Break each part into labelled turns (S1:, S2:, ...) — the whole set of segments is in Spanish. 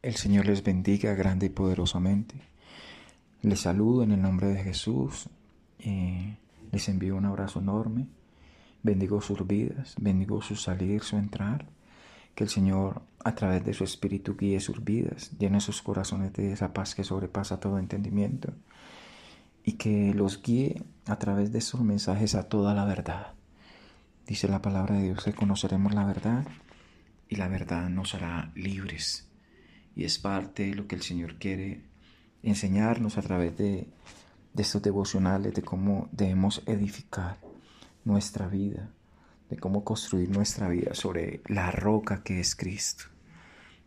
S1: El Señor les bendiga grande y poderosamente. Les saludo en el nombre de Jesús. les envío un abrazo enorme. Bendigo sus vidas, bendigo su salir, su entrar. Que el Señor, a través de su Espíritu, guíe sus vidas, llene sus corazones de esa paz que sobrepasa todo entendimiento. Y que los guíe a través de sus mensajes a toda la verdad. Dice la palabra de Dios que conoceremos la verdad y la verdad nos hará libres. Y es parte de lo que el Señor quiere enseñarnos a través de, estos devocionales, de cómo debemos edificar nuestra vida, de cómo construir nuestra vida sobre la roca que es Cristo.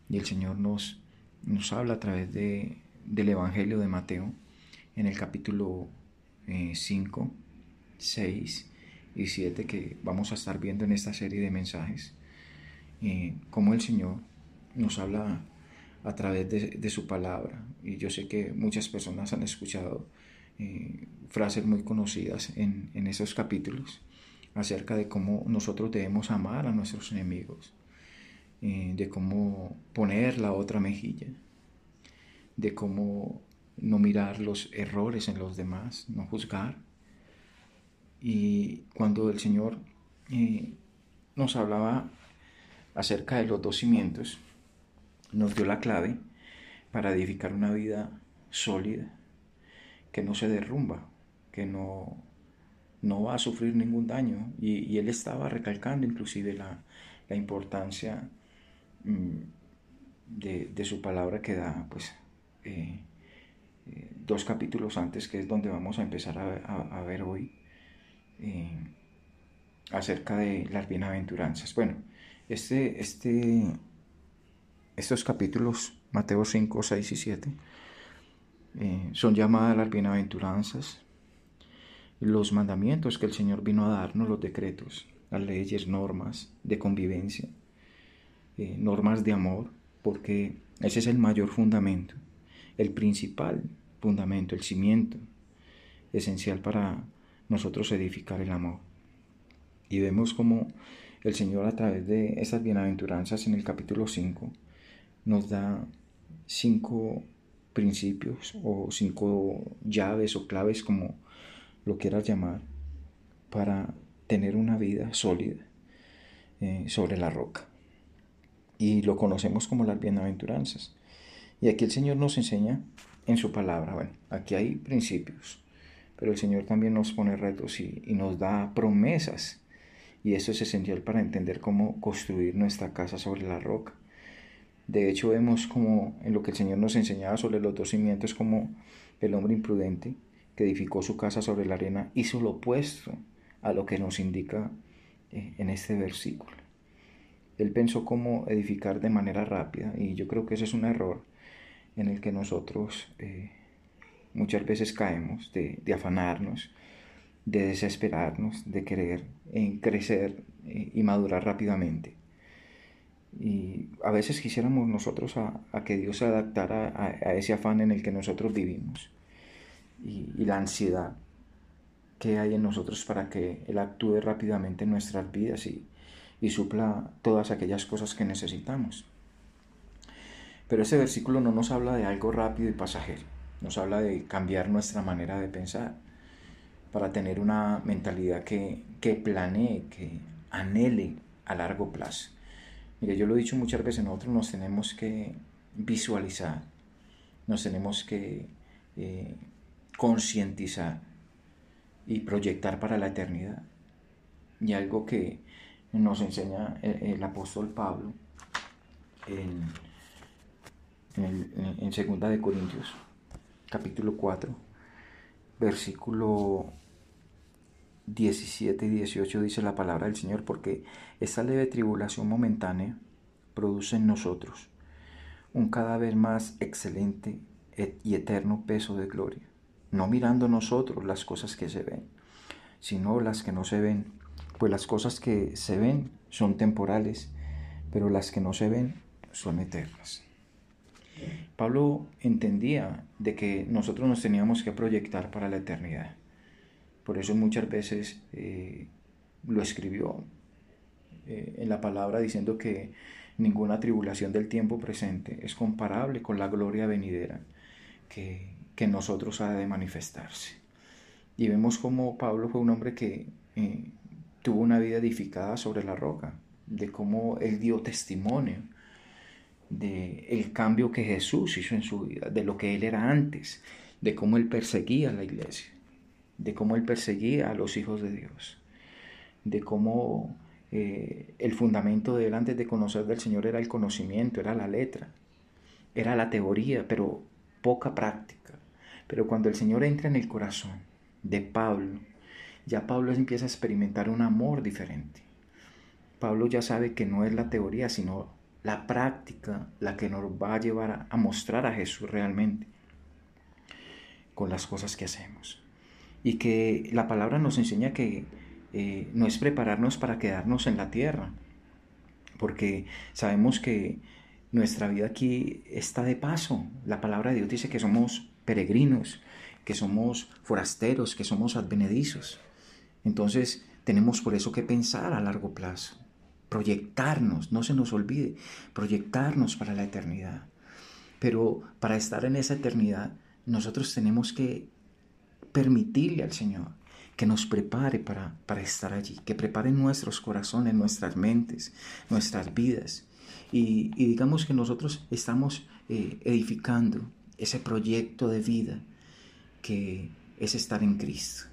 S1: Y el Señor nos, nos habla a través de, del Evangelio de Mateo en el capítulo 5, eh, 6 y 7 que vamos a estar viendo en esta serie de mensajes, eh, cómo el Señor nos habla a través de, su palabra. Y yo sé que muchas personas han escuchado eh, frases muy conocidas en, esos capítulos acerca de cómo nosotros debemos amar a nuestros enemigos, eh, de cómo poner la otra mejilla, de cómo no mirar los errores en los demás, no juzgar, y cuando el Señor eh, nos hablaba acerca de los dos cimientos, nos dio la clave para edificar una vida sólida, que no se derrumba, que no, no va a sufrir ningún daño. Y, él estaba recalcando inclusive la, importancia mm, de, su palabra que da pues, eh, eh, dos capítulos antes, que es donde vamos a empezar a ver hoy eh, acerca de las bienaventuranzas. Bueno, este, este, estos capítulos, Mateo 5, 6 y 7, eh, son llamadas las bienaventuranzas, los mandamientos que el Señor vino a darnos, los decretos, las leyes, normas de convivencia, eh, normas de amor, porque ese es el mayor fundamento, el principal fundamento, el cimiento esencial para nosotros edificar el amor. Y vemos como el Señor a través de esas bienaventuranzas en el capítulo 5 nos da cinco principios o cinco llaves o claves como lo quieras llamar para tener una vida sólida eh, sobre la roca. Y lo conocemos como las bienaventuranzas. Y aquí el Señor nos enseña en su palabra. Bueno, aquí hay principios pero el Señor también nos pone retos y, nos da promesas. Y eso es esencial para entender cómo construir nuestra casa sobre la roca. De hecho, vemos como en lo que el Señor nos enseñaba sobre los dos cimientos, como el hombre imprudente que edificó su casa sobre la arena hizo lo opuesto a lo que nos indica eh, en este versículo. Él pensó cómo edificar de manera rápida y yo creo que ese es un error en el que nosotros eh, muchas veces caemos de, afanarnos, de desesperarnos, de querer en crecer eh, y madurar rápidamente. Y a veces quisiéramos nosotros a, que Dios se adaptara a, ese afán en el que nosotros vivimos y, la ansiedad que hay en nosotros para que Él actúe rápidamente en nuestras vidas y, supla todas aquellas cosas que necesitamos. Pero ese versículo no nos habla de algo rápido y pasajero nos habla de cambiar nuestra manera de pensar para tener una mentalidad que, que planee, que anhele a largo plazo. Mire, yo lo he dicho muchas veces, nosotros nos tenemos que visualizar, nos tenemos que eh, concientizar y proyectar para la eternidad. Y algo que nos enseña el, apóstol Pablo en, en, Segunda de Corintios capítulo 4, versículo 17 y 18 dice la palabra del Señor, porque esta leve tribulación momentánea produce en nosotros un cada vez más excelente y eterno peso de gloria, no mirando nosotros las cosas que se ven, sino las que no se ven, pues las cosas que se ven son temporales, pero las que no se ven son eternas. Pablo entendía de que nosotros nos teníamos que proyectar para la eternidad. Por eso muchas veces eh, lo escribió eh, en la palabra diciendo que ninguna tribulación del tiempo presente es comparable con la gloria venidera que, que nosotros ha de manifestarse. Y vemos como Pablo fue un hombre que eh, tuvo una vida edificada sobre la roca, de cómo él dio testimonio de el cambio que Jesús hizo en su vida, de lo que él era antes, de cómo él perseguía a la iglesia, de cómo él perseguía a los hijos de Dios, de cómo eh, el fundamento de él antes de conocer del Señor era el conocimiento, era la letra, era la teoría, pero poca práctica. Pero cuando el Señor entra en el corazón de Pablo, ya Pablo empieza a experimentar un amor diferente. Pablo ya sabe que no es la teoría, sino la práctica la que nos va a llevar a, mostrar a Jesús realmente con las cosas que hacemos. Y que la palabra nos enseña que eh, no es prepararnos para quedarnos en la tierra, porque sabemos que nuestra vida aquí está de paso. La palabra de Dios dice que somos peregrinos, que somos forasteros, que somos advenedizos. Entonces tenemos por eso que pensar a largo plazo proyectarnos, no se nos olvide, proyectarnos para la eternidad. Pero para estar en esa eternidad, nosotros tenemos que permitirle al Señor que nos prepare para, para estar allí, que prepare nuestros corazones, nuestras mentes, nuestras vidas. Y, digamos que nosotros estamos eh, edificando ese proyecto de vida que es estar en Cristo.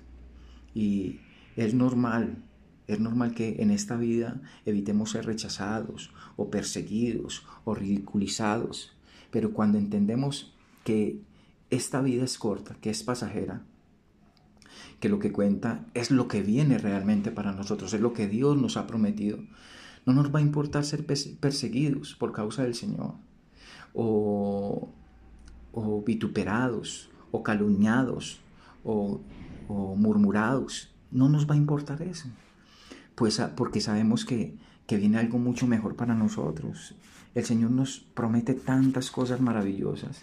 S1: Y es normal es normal que en esta vida evitemos ser rechazados o perseguidos o ridiculizados, pero cuando entendemos que esta vida es corta, que es pasajera, que lo que cuenta es lo que viene realmente para nosotros, es lo que Dios nos ha prometido, no nos va a importar ser perseguidos por causa del Señor, o, vituperados, o calumniados, o murmurados. No nos va a importar eso pues porque sabemos que, viene algo mucho mejor para nosotros. El Señor nos promete tantas cosas maravillosas.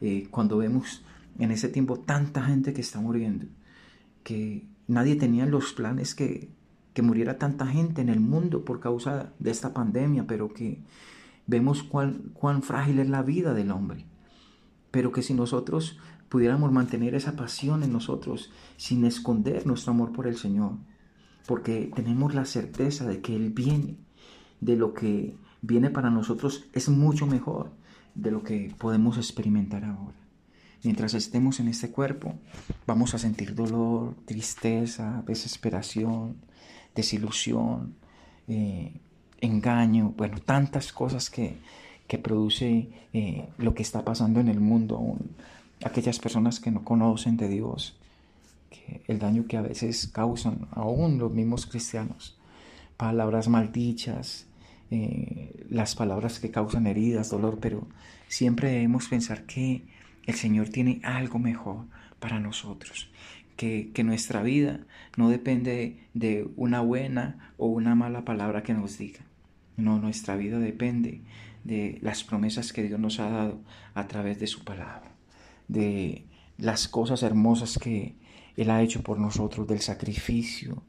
S1: Eh, cuando vemos en ese tiempo tanta gente que está muriendo, que nadie tenía los planes que, que muriera tanta gente en el mundo por causa de esta pandemia, pero que vemos cuán, cuán frágil es la vida del hombre. Pero que si nosotros pudiéramos mantener esa pasión en nosotros, sin esconder nuestro amor por el Señor, porque tenemos la certeza de que Él viene, de lo que viene para nosotros es mucho mejor de lo que podemos experimentar ahora. Mientras estemos en este cuerpo, vamos a sentir dolor, tristeza, desesperación, desilusión, eh, engaño, bueno, tantas cosas que, que produce eh, lo que está pasando en el mundo, aquellas personas que no conocen de Dios, el daño que a veces causan aún los mismos cristianos. Palabras maldichas, eh, las palabras que causan heridas, dolor, pero siempre debemos pensar que el Señor tiene algo mejor para nosotros, que, que, nuestra vida no depende de una buena o una mala palabra que nos diga. No, nuestra vida depende de las promesas que Dios nos ha dado a través de su palabra, de las cosas hermosas que, él ha hecho por nosotros, del sacrificio,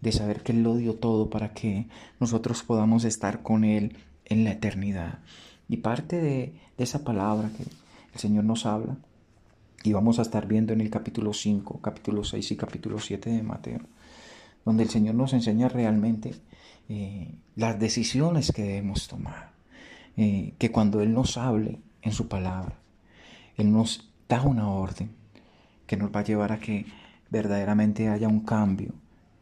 S1: de saber que Él lo dio todo para que nosotros podamos estar con Él en la eternidad. Y parte de, esa palabra que el Señor nos habla, y vamos a estar viendo en el capítulo 5, capítulo 6 y capítulo 7 de Mateo, donde el Señor nos enseña realmente eh, las decisiones que debemos tomar. Eh, que cuando Él nos hable en su palabra, Él nos da una orden que nos va a llevar a que verdaderamente haya un cambio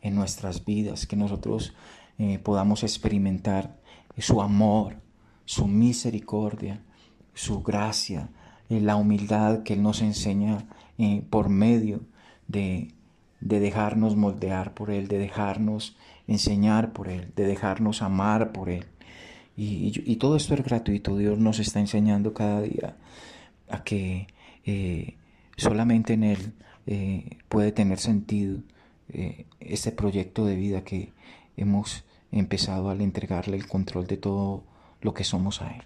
S1: en nuestras vidas, que nosotros eh, podamos experimentar su amor, su misericordia, su gracia, eh, la humildad que Él nos enseña eh, por medio de, de dejarnos moldear por Él, de dejarnos enseñar por Él, de dejarnos amar por Él. Y, todo esto es gratuito. Dios nos está enseñando cada día a que solamente en Él eh, puede tener sentido eh, este proyecto de vida que hemos empezado al entregarle el control de todo lo que somos a Él.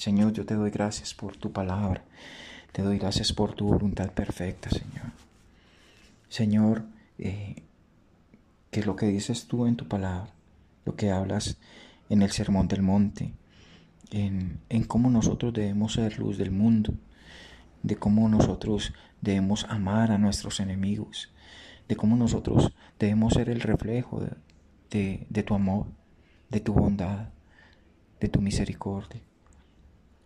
S1: Señor, yo te doy gracias por tu palabra, te doy gracias por tu voluntad perfecta, Señor. Señor, eh, que lo que dices tú en tu palabra, lo que hablas en el Sermón del Monte, en, en cómo nosotros debemos ser luz del mundo, de cómo nosotros debemos amar a nuestros enemigos, de cómo nosotros debemos ser el reflejo de, de, tu amor, de tu bondad, de tu misericordia.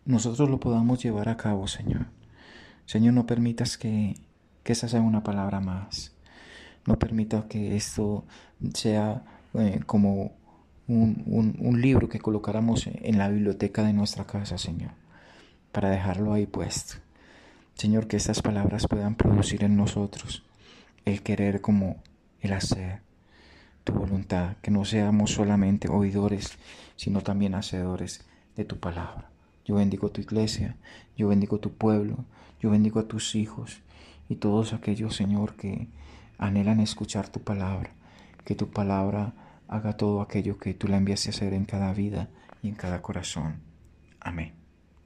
S1: Nosotros lo podamos llevar a cabo, Señor. Señor, no permitas que, que esa sea una palabra más. No permita que esto sea eh, como un, un, libro que colocáramos en la biblioteca de nuestra casa, Señor, para dejarlo ahí puesto. Señor, que estas palabras puedan producir en nosotros el querer como el hacer, tu voluntad, que no seamos solamente oidores, sino también hacedores de tu palabra. Yo bendigo tu iglesia, yo bendigo tu pueblo, yo bendigo a tus hijos y todos aquellos, Señor, que anhelan escuchar tu palabra, que tu palabra haga todo aquello que tú le enviaste a hacer en cada vida y en cada corazón. Amén.